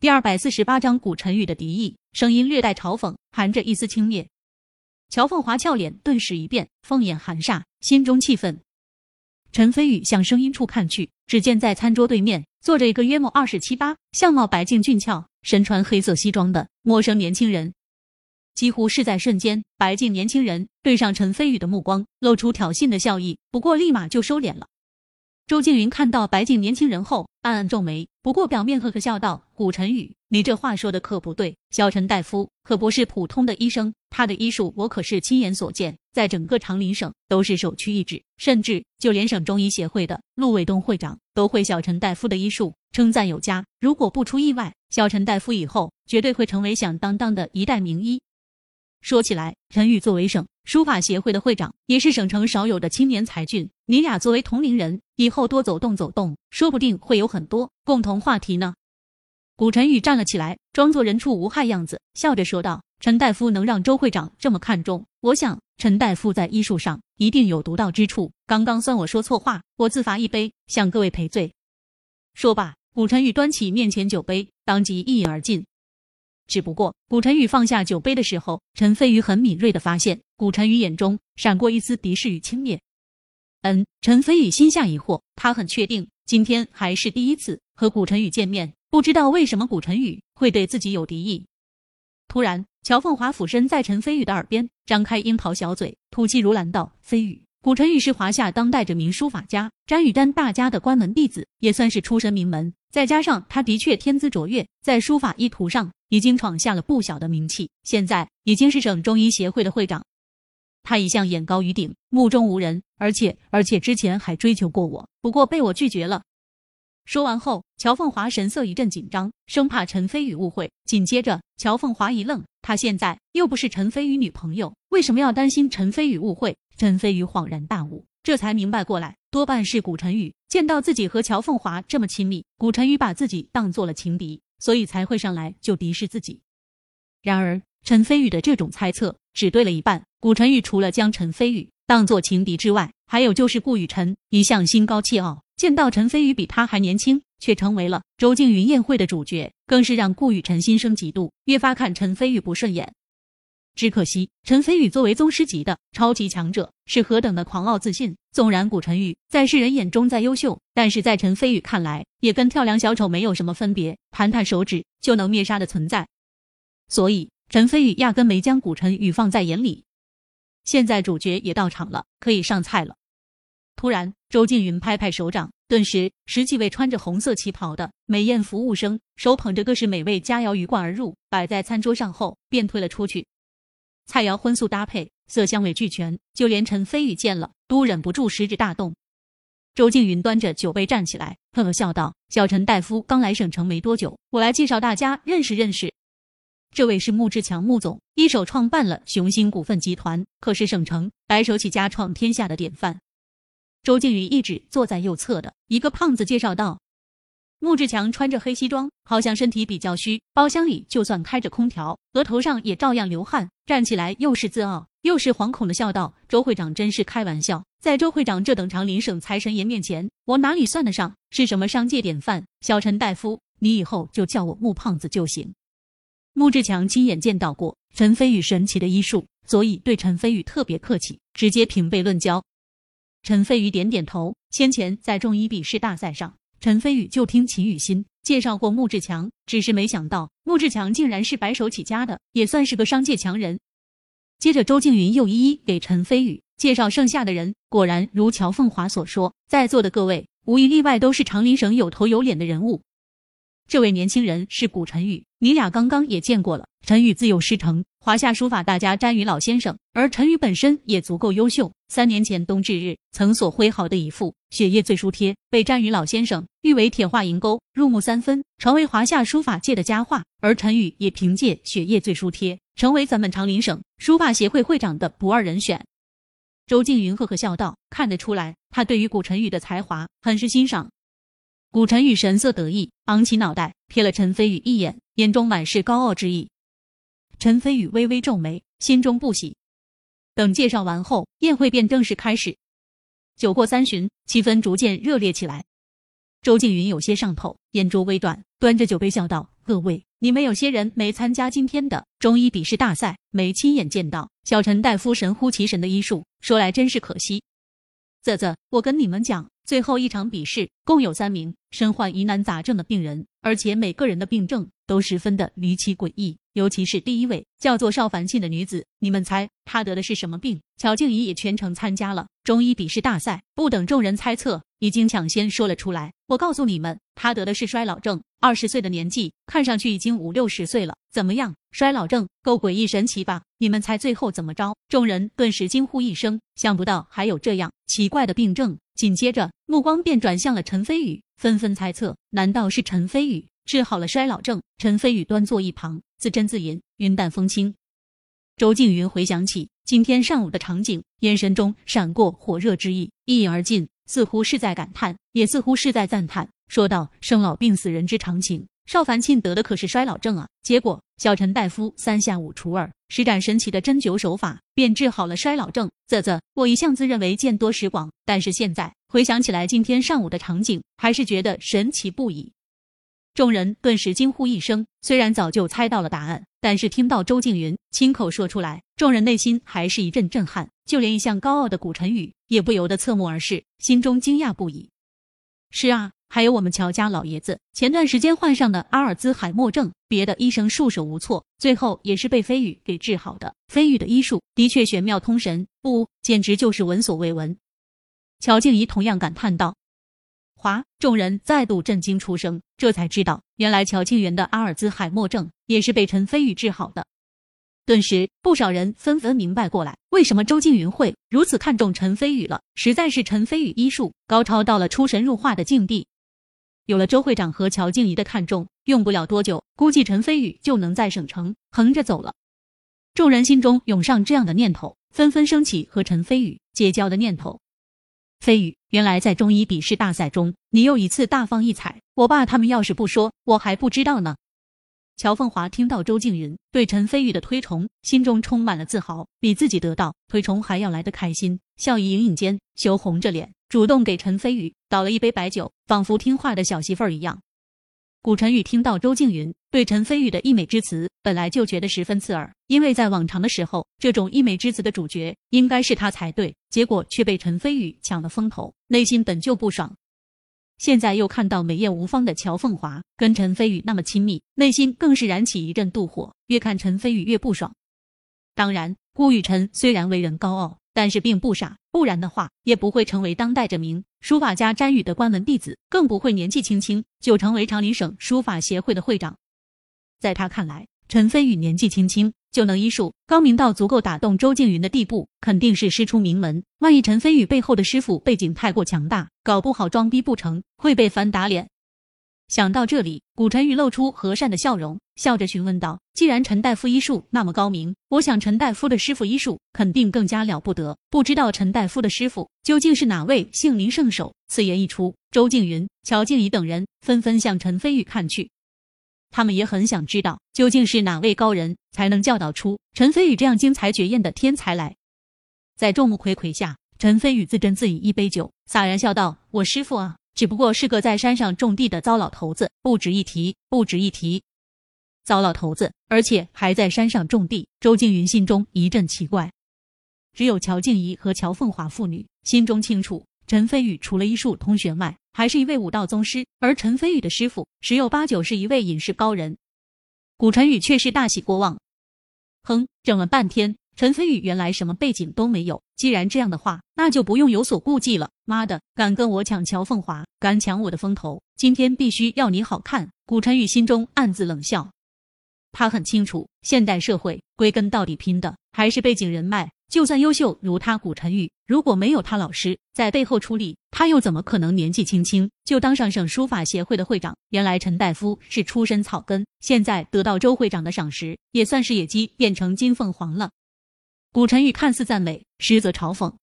第二百四十八章古晨宇的敌意，声音略带嘲讽，含着一丝轻蔑。乔凤华俏脸顿时一变，凤眼含煞，心中气愤。陈飞宇向声音处看去，只见在餐桌对面坐着一个约莫二十七八、相貌白净俊俏、身穿黑色西装的陌生年轻人。几乎是在瞬间，白净年轻人对上陈飞宇的目光，露出挑衅的笑意，不过立马就收敛了。周静云看到白净年轻人后，暗暗皱眉，不过表面呵呵笑道：“古晨宇，你这话说的可不对。小陈大夫可不是普通的医生，他的医术我可是亲眼所见，在整个长林省都是首屈一指，甚至就连省中医协会的陆卫东会长都会小陈大夫的医术称赞有加。如果不出意外，小陈大夫以后绝对会成为响当当的一代名医。”说起来，陈宇作为省书法协会的会长，也是省城少有的青年才俊。你俩作为同龄人，以后多走动走动，说不定会有很多共同话题呢。古晨宇站了起来，装作人畜无害样子，笑着说道：“陈大夫能让周会长这么看重，我想陈大夫在医术上一定有独到之处。刚刚算我说错话，我自罚一杯，向各位赔罪。”说罢，古晨宇端起面前酒杯，当即一饮而尽。只不过，古晨宇放下酒杯的时候，陈飞宇很敏锐的发现，古晨宇眼中闪过一丝敌视与轻蔑。嗯，陈飞宇心下疑惑，他很确定今天还是第一次和古晨宇见面，不知道为什么古晨宇会对自己有敌意。突然，乔凤华俯身在陈飞宇的耳边张开樱桃小嘴，吐气如兰道：“飞宇。”古晨宇是华夏当代着名书法家詹雨丹大家的关门弟子，也算是出身名门。再加上他的确天资卓越，在书法意图上已经闯下了不小的名气。现在已经是省中医协会的会长，他一向眼高于顶，目中无人，而且而且之前还追求过我，不过被我拒绝了。说完后，乔凤华神色一阵紧张，生怕陈飞宇误会。紧接着，乔凤华一愣，他现在又不是陈飞宇女朋友，为什么要担心陈飞宇误会？陈飞宇恍然大悟，这才明白过来，多半是古晨宇见到自己和乔凤华这么亲密，古晨宇把自己当做了情敌，所以才会上来就敌视自己。然而，陈飞宇的这种猜测只对了一半。古晨宇除了将陈飞宇当做情敌之外，还有就是顾雨辰一向心高气傲，见到陈飞宇比他还年轻，却成为了周静云宴会的主角，更是让顾雨辰心生嫉妒，越发看陈飞宇不顺眼。只可惜，陈飞宇作为宗师级的超级强者，是何等的狂傲自信。纵然古晨宇在世人眼中再优秀，但是在陈飞宇看来，也跟跳梁小丑没有什么分别，弹弹手指就能灭杀的存在。所以，陈飞宇压根没将古晨宇放在眼里。现在主角也到场了，可以上菜了。突然，周静云拍拍手掌，顿时十几位穿着红色旗袍的美艳服务生，手捧着各式美味佳肴鱼贯而入，摆在餐桌上后便退了出去。菜肴荤素搭配，色香味俱全，就连陈飞宇见了都忍不住食指大动。周静云端着酒杯站起来，呵呵笑道：“小陈大夫刚来省城没多久，我来介绍大家认识认识。这位是穆志强穆总，一手创办了雄心股份集团，可是省城白手起家创天下的典范。”周静云一指坐在右侧的一个胖子，介绍道。穆志强穿着黑西装，好像身体比较虚。包厢里就算开着空调，额头上也照样流汗。站起来又是自傲又是惶恐的笑道：“周会长真是开玩笑，在周会长这等长林省财神爷面前，我哪里算得上是什么商界典范？小陈大夫，你以后就叫我穆胖子就行。”穆志强亲眼见到过陈飞宇神奇的医术，所以对陈飞宇特别客气，直接平辈论交。陈飞宇点点头，先前在中医笔试大赛上。陈飞宇就听秦雨欣介绍过穆志强，只是没想到穆志强竟然是白手起家的，也算是个商界强人。接着，周静云又一一给陈飞宇介绍剩下的人，果然如乔凤华所说，在座的各位无一例外都是长林省有头有脸的人物。这位年轻人是古晨宇，你俩刚刚也见过了。陈宇自幼师承华夏书法大家詹宇老先生，而陈宇本身也足够优秀。三年前冬至日，曾所挥毫的一幅《雪夜醉书帖》，被詹宇老先生誉为铁画银钩，入木三分，成为华夏书法界的佳话。而陈宇也凭借《雪夜醉书帖》，成为咱们长林省书法协会会长的不二人选。周静云呵呵笑道：“看得出来，他对于古晨宇的才华很是欣赏。”古晨宇神色得意，昂起脑袋瞥了陈飞宇一眼，眼中满是高傲之意。陈飞宇微微皱眉，心中不喜。等介绍完后，宴会便正式开始。酒过三巡，气氛逐渐热烈起来。周静云有些上头，眼珠微转，端着酒杯笑道：“各位，你们有些人没参加今天的中医笔试大赛，没亲眼见到小陈大夫神乎其神的医术，说来真是可惜。啧啧，我跟你们讲，最后一场笔试共有三名身患疑难杂症的病人，而且每个人的病症都十分的离奇诡异。尤其是第一位叫做邵凡庆的女子，你们猜她得的是什么病？乔静怡也全程参加了中医笔试大赛，不等众人猜测，已经抢先说了出来。我告诉你们，他得的是衰老症。二十岁的年纪，看上去已经五六十岁了。怎么样，衰老症够诡异神奇吧？你们猜最后怎么着？众人顿时惊呼一声，想不到还有这样奇怪的病症。紧接着，目光便转向了陈飞宇，纷纷猜测：难道是陈飞宇？治好了衰老症，陈飞宇端坐一旁，自斟自饮，云淡风轻。周静云回想起今天上午的场景，眼神中闪过火热之意，一饮而尽，似乎是在感叹，也似乎是在赞叹，说道：“生老病死，人之常情。邵凡庆得的可是衰老症啊！结果小陈大夫三下五除二，施展神奇的针灸手法，便治好了衰老症。啧啧，我一向自认为见多识广，但是现在回想起来今天上午的场景，还是觉得神奇不已。”众人顿时惊呼一声，虽然早就猜到了答案，但是听到周静云亲口说出来，众人内心还是一阵震撼。就连一向高傲的古晨宇也不由得侧目而视，心中惊讶不已。是啊，还有我们乔家老爷子，前段时间患上的阿尔兹海默症，别的医生束手无措，最后也是被飞宇给治好的。飞宇的医术的确玄妙通神，不，简直就是闻所未闻。乔静怡同样感叹道。哗！众人再度震惊出声，这才知道，原来乔庆元的阿尔兹海默症也是被陈飞宇治好的。顿时，不少人纷纷明白过来，为什么周静云会如此看重陈飞宇了。实在是陈飞宇医术高超到了出神入化的境地。有了周会长和乔静怡的看重，用不了多久，估计陈飞宇就能在省城横着走了。众人心中涌上这样的念头，纷纷升起和陈飞宇结交的念头。飞宇，原来在中医笔试大赛中，你又一次大放异彩。我爸他们要是不说，我还不知道呢。乔凤华听到周静云对陈飞宇的推崇，心中充满了自豪，比自己得到推崇还要来得开心，笑意盈盈间羞红着脸，主动给陈飞宇倒了一杯白酒，仿佛听话的小媳妇儿一样。古晨宇听到周静云对陈飞宇的溢美之词，本来就觉得十分刺耳，因为在往常的时候，这种溢美之词的主角应该是他才对，结果却被陈飞宇抢了风头，内心本就不爽。现在又看到美艳无方的乔凤华跟陈飞宇那么亲密，内心更是燃起一阵妒火，越看陈飞宇越不爽。当然，顾雨辰虽然为人高傲。但是并不傻，不然的话也不会成为当代这名书法家詹宇的关门弟子，更不会年纪轻轻就成为长林省书法协会的会长。在他看来，陈飞宇年纪轻轻就能医术高明到足够打动周静云的地步，肯定是师出名门。万一陈飞宇背后的师傅背景太过强大，搞不好装逼不成，会被反打脸。想到这里，古晨宇露出和善的笑容，笑着询问道：“既然陈大夫医术那么高明，我想陈大夫的师傅医术肯定更加了不得。不知道陈大夫的师傅究竟是哪位姓林圣手？”此言一出，周静云、乔静怡等人纷纷向陈飞宇看去，他们也很想知道究竟是哪位高人才能教导出陈飞宇这样精彩绝艳的天才来。在众目睽睽下，陈飞宇自斟自饮一杯酒，洒然笑道：“我师傅啊。”只不过是个在山上种地的糟老头子，不值一提，不值一提。糟老头子，而且还在山上种地。周静云心中一阵奇怪。只有乔静怡和乔凤华父女心中清楚，陈飞宇除了医术通玄外，还是一位武道宗师。而陈飞宇的师傅十有八九是一位隐士高人。古晨宇却是大喜过望。哼，整了半天。陈飞宇原来什么背景都没有，既然这样的话，那就不用有所顾忌了。妈的，敢跟我抢乔凤华，敢抢我的风头，今天必须要你好看！古晨宇心中暗自冷笑，他很清楚，现代社会归根到底拼的还是背景人脉。就算优秀如他古晨宇，如果没有他老师在背后出力，他又怎么可能年纪轻轻就当上省书法协会的会长？原来陈大夫是出身草根，现在得到周会长的赏识，也算是野鸡变成金凤凰了。古晨宇看似赞美，实则嘲讽。